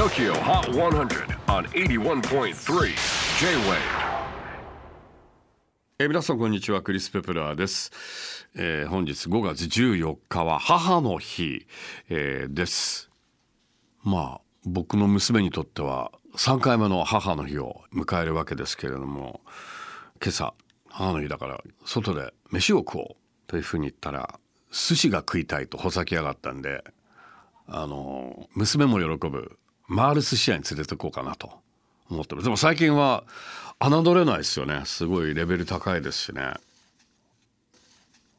TOKYO HOT 100 on 81.3 J-WAVE. えー皆さんこんにちは。クリス・ペプラーです、えー本日5月14日は母の日、えーです。まあ僕の娘にとっては3回目の母の日を迎えるわけですけれども今朝母の日だから外で飯を食おうというふうに言ったら寿司が食いたいとほざきやがったんであの娘も喜ぶ回る寿司屋に連れて行こうかなと思ってます。でも最近は侮れないですよね。すごいレベル高いですしね。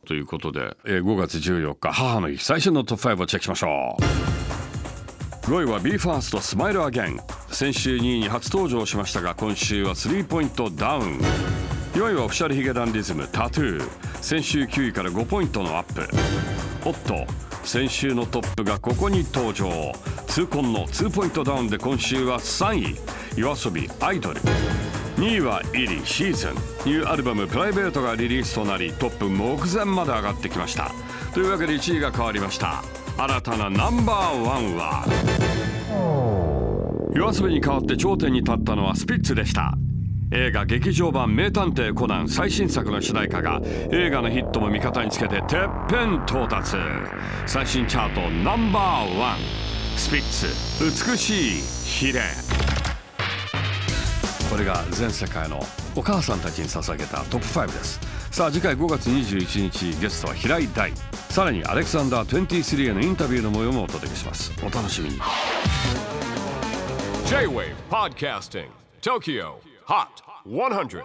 ということで、え5月14日母の日。最新のトップ5をチェックしましょう。5位は BE:FIRST スマイルアゲン。先週2位に初登場しましたが今週はスリーポイントダウン。4位はオフィシャルヒゲダンディズムタトゥー。先週9位から5ポイントのアップ。おっと先週のトップがここに登場。痛恨の2ポイントダウンで今週は3位。夜遊びアイドル。2位はイリシーズン。ニューアルバム「プライベート」がリリースとなりトップ目前まで上がってきました。というわけで1位が変わりました。新たなナンバーワンは。夜遊びに代わって頂点に立ったのはスピッツでした。映画劇場版名探偵コナン最新作の主題歌が映画のヒットも味方につけててっぺん到達。最新チャートナンバーワン。スピッツ美しいヒレ。これが全世界のお母さんたちに捧げたトップ5です。さあ次回5月21日ゲストは平井大。さらにアレクサンダー23へのインタビューの模様もお届けします。お楽しみに。J-WAVE PODCASTING TOKYO HOT 100